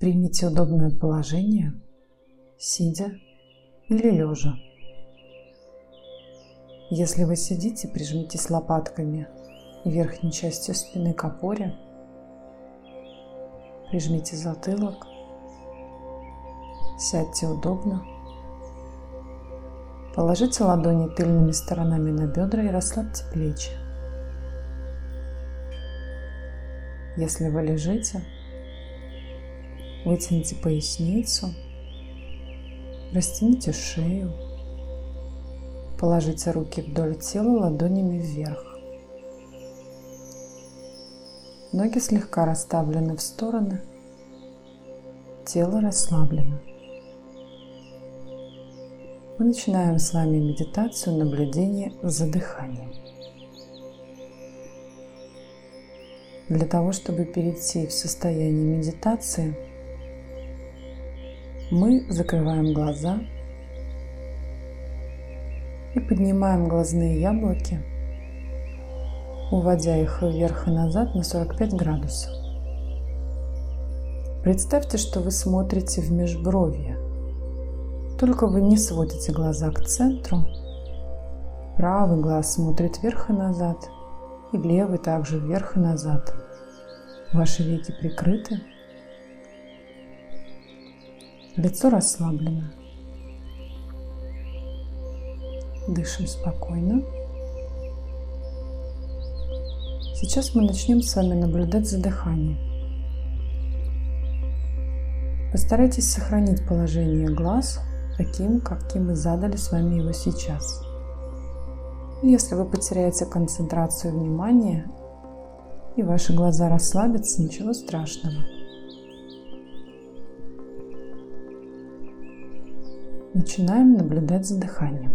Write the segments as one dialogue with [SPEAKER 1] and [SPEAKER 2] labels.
[SPEAKER 1] Примите удобное положение, сидя или лежа. Если вы сидите, прижмитесь лопатками верхней частью спины к опоре, прижмите затылок, сядьте удобно, положите ладони тыльными сторонами на бедра и расслабьте плечи. Если вы лежите, вытяните поясницу, растяните шею, положите руки вдоль тела ладонями вверх. Ноги слегка расставлены в стороны, тело расслаблено. Мы начинаем с вами медитацию наблюдения за дыханием. Для того, чтобы перейти в состояние медитации, мы закрываем глаза и поднимаем глазные яблоки, уводя их вверх и назад на 45 градусов. Представьте, что вы смотрите в межбровье. Только вы не сводите глаза к центру. Правый глаз смотрит вверх и назад – и левый также вверх и назад. Ваши веки прикрыты. Лицо расслаблено. Дышим спокойно. Сейчас мы начнем с вами наблюдать за дыханием. Постарайтесь сохранить положение глаз таким, каким мы задали с вами его сейчас. Если вы потеряете концентрацию внимания и ваши глаза расслабятся, ничего страшного. Начинаем наблюдать за дыханием.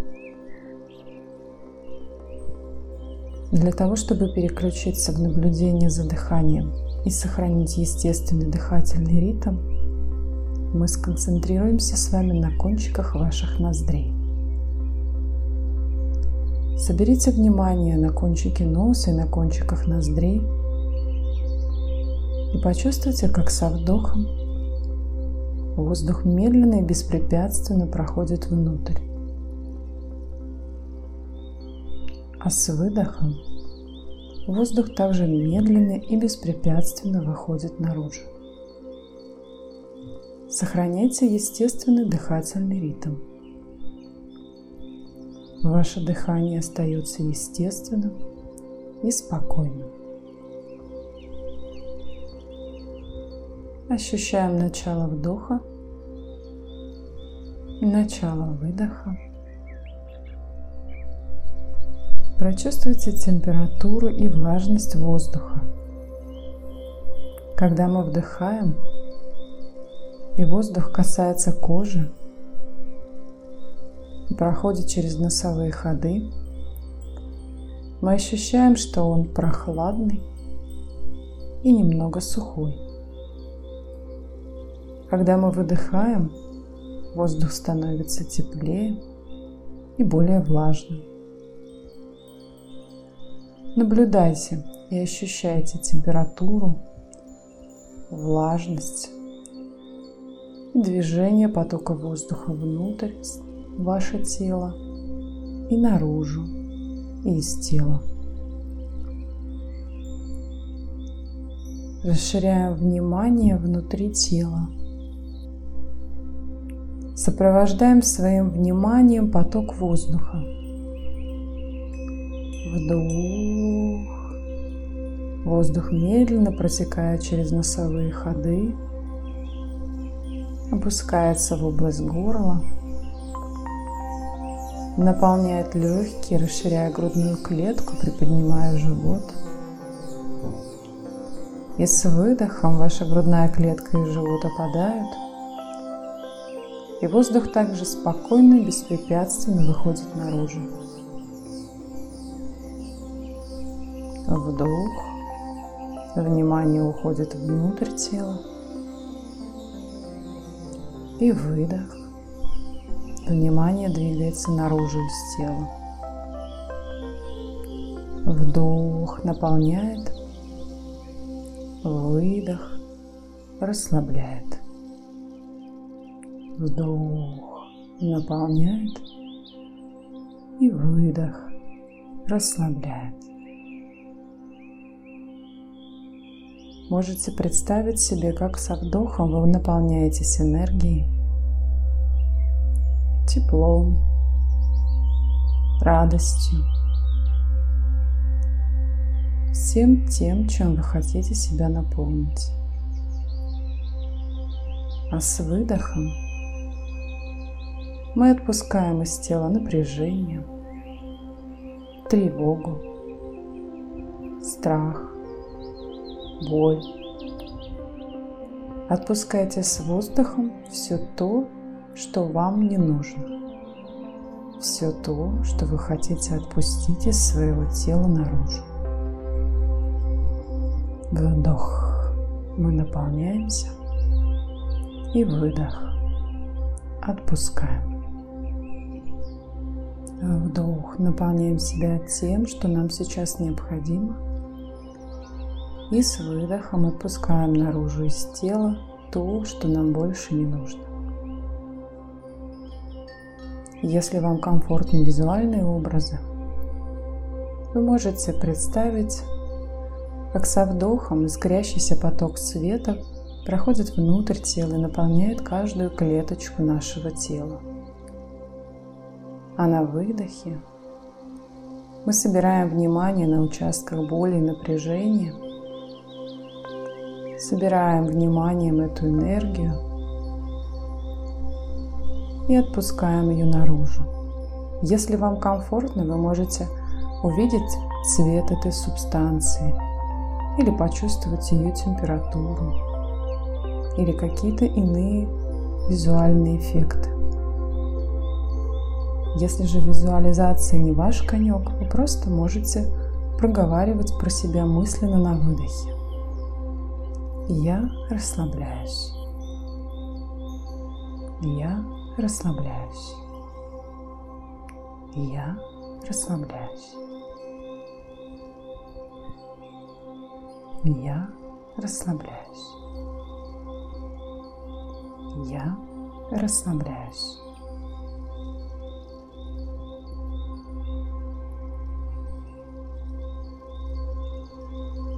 [SPEAKER 1] Для того, чтобы переключиться в наблюдение за дыханием и сохранить естественный дыхательный ритм, мы сконцентрируемся с вами на кончиках ваших ноздрей. Соберите внимание на кончике носа и на кончиках ноздрей и почувствуйте, как со вдохом воздух медленно и беспрепятственно проходит внутрь. А с выдохом воздух также медленно и беспрепятственно выходит наружу. Сохраняйте естественный дыхательный ритм. Ваше дыхание остается естественным и спокойным. Ощущаем начало вдоха и начало выдоха. Прочувствуйте температуру и влажность воздуха. Когда мы вдыхаем, и воздух касается кожи, проходит через носовые ходы, мы ощущаем, что он прохладный и немного сухой. Когда мы выдыхаем, воздух становится теплее и более влажным. Наблюдайте и ощущайте температуру, влажность и движение потока воздуха внутрь ваше тело и наружу, и из тела. Расширяем внимание внутри тела. Сопровождаем своим вниманием поток воздуха. Вдох. Воздух медленно протекает через носовые ходы, опускается в область горла наполняет легкие, расширяя грудную клетку, приподнимая живот. И с выдохом ваша грудная клетка и живот опадают. И воздух также спокойно и беспрепятственно выходит наружу. Вдох. Внимание уходит внутрь тела. И выдох. Внимание двигается наружу из тела. Вдох наполняет, выдох расслабляет. Вдох наполняет и выдох расслабляет. Можете представить себе, как со вдохом вы наполняетесь энергией, теплом, радостью, всем тем, чем вы хотите себя наполнить. А с выдохом мы отпускаем из тела напряжение, тревогу, страх, боль. Отпускайте с воздухом все то, что вам не нужно. Все то, что вы хотите отпустить из своего тела наружу. Вдох. Мы наполняемся. И выдох. Отпускаем. Вдох. Наполняем себя тем, что нам сейчас необходимо. И с выдохом отпускаем наружу из тела то, что нам больше не нужно. Если вам комфортны визуальные образы, вы можете представить, как со вдохом искрящийся поток света проходит внутрь тела и наполняет каждую клеточку нашего тела. А на выдохе мы собираем внимание на участках боли и напряжения – Собираем вниманием эту энергию и отпускаем ее наружу. Если вам комфортно, вы можете увидеть цвет этой субстанции или почувствовать ее температуру или какие-то иные визуальные эффекты. Если же визуализация не ваш конек, вы просто можете проговаривать про себя мысленно на выдохе. Я расслабляюсь. Я расслабляюсь. Я расслабляюсь. Я расслабляюсь. Я расслабляюсь.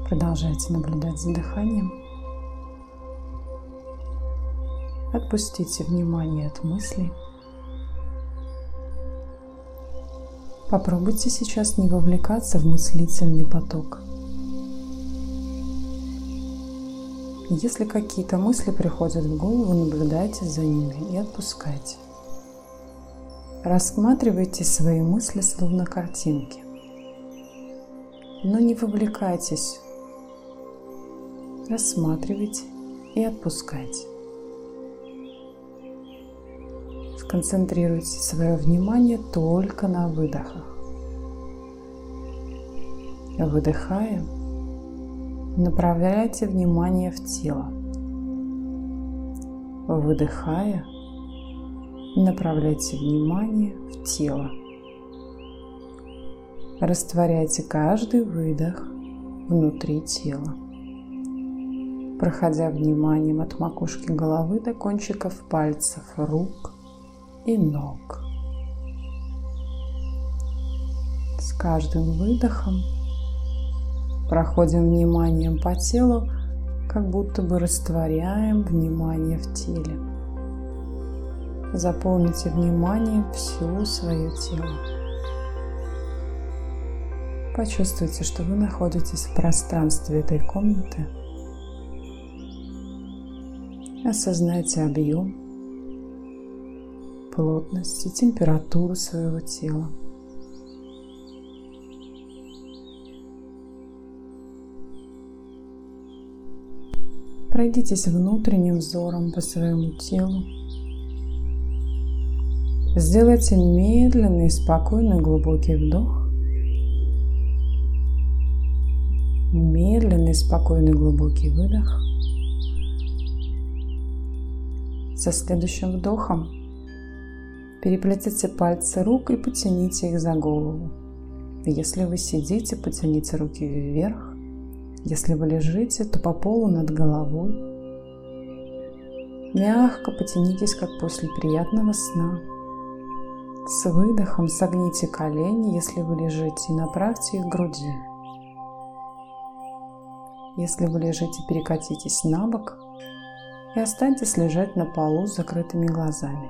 [SPEAKER 1] Продолжайте наблюдать за дыханием. Отпустите внимание от мыслей. Попробуйте сейчас не вовлекаться в мыслительный поток. Если какие-то мысли приходят в голову, наблюдайте за ними и отпускайте. Рассматривайте свои мысли словно картинки. Но не вовлекайтесь. Рассматривайте и отпускайте. Сконцентрируйте свое внимание только на выдохах. Выдыхая, направляйте внимание в тело. Выдыхая, направляйте внимание в тело. Растворяйте каждый выдох внутри тела. Проходя вниманием от макушки головы до кончиков пальцев рук, и ног. С каждым выдохом проходим вниманием по телу, как будто бы растворяем внимание в теле. Заполните вниманием всю свое тело. Почувствуйте, что вы находитесь в пространстве этой комнаты. Осознайте объем плотность и температуру своего тела. Пройдитесь внутренним взором по своему телу. Сделайте медленный, спокойный, глубокий вдох. Медленный, спокойный, глубокий выдох. Со следующим вдохом Переплетите пальцы рук и потяните их за голову. Если вы сидите, потяните руки вверх. Если вы лежите, то по полу над головой. Мягко потянитесь, как после приятного сна. С выдохом согните колени, если вы лежите, и направьте их к груди. Если вы лежите, перекатитесь на бок и останьтесь лежать на полу с закрытыми глазами.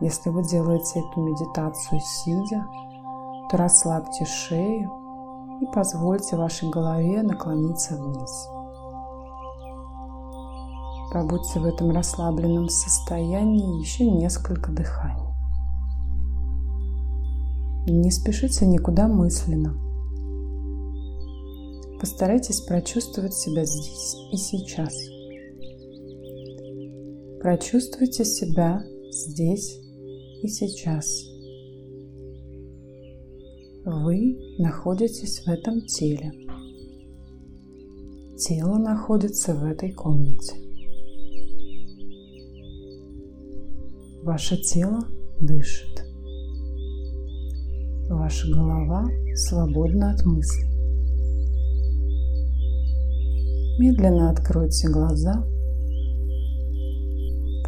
[SPEAKER 1] Если вы делаете эту медитацию сидя, то расслабьте шею и позвольте вашей голове наклониться вниз. Побудьте в этом расслабленном состоянии еще несколько дыханий. Не спешите никуда мысленно. Постарайтесь прочувствовать себя здесь и сейчас. Прочувствуйте себя здесь и сейчас. Вы находитесь в этом теле. Тело находится в этой комнате. Ваше тело дышит. Ваша голова свободна от мыслей. Медленно откройте глаза.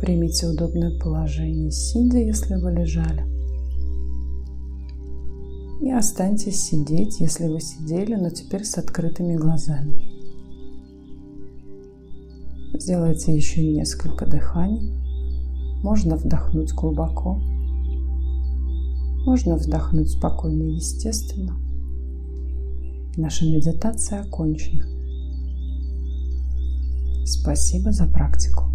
[SPEAKER 1] Примите удобное положение, сидя, если вы лежали. И останьтесь сидеть, если вы сидели, но теперь с открытыми глазами. Сделайте еще несколько дыханий. Можно вдохнуть глубоко можно вздохнуть спокойно и естественно. Наша медитация окончена. Спасибо за практику.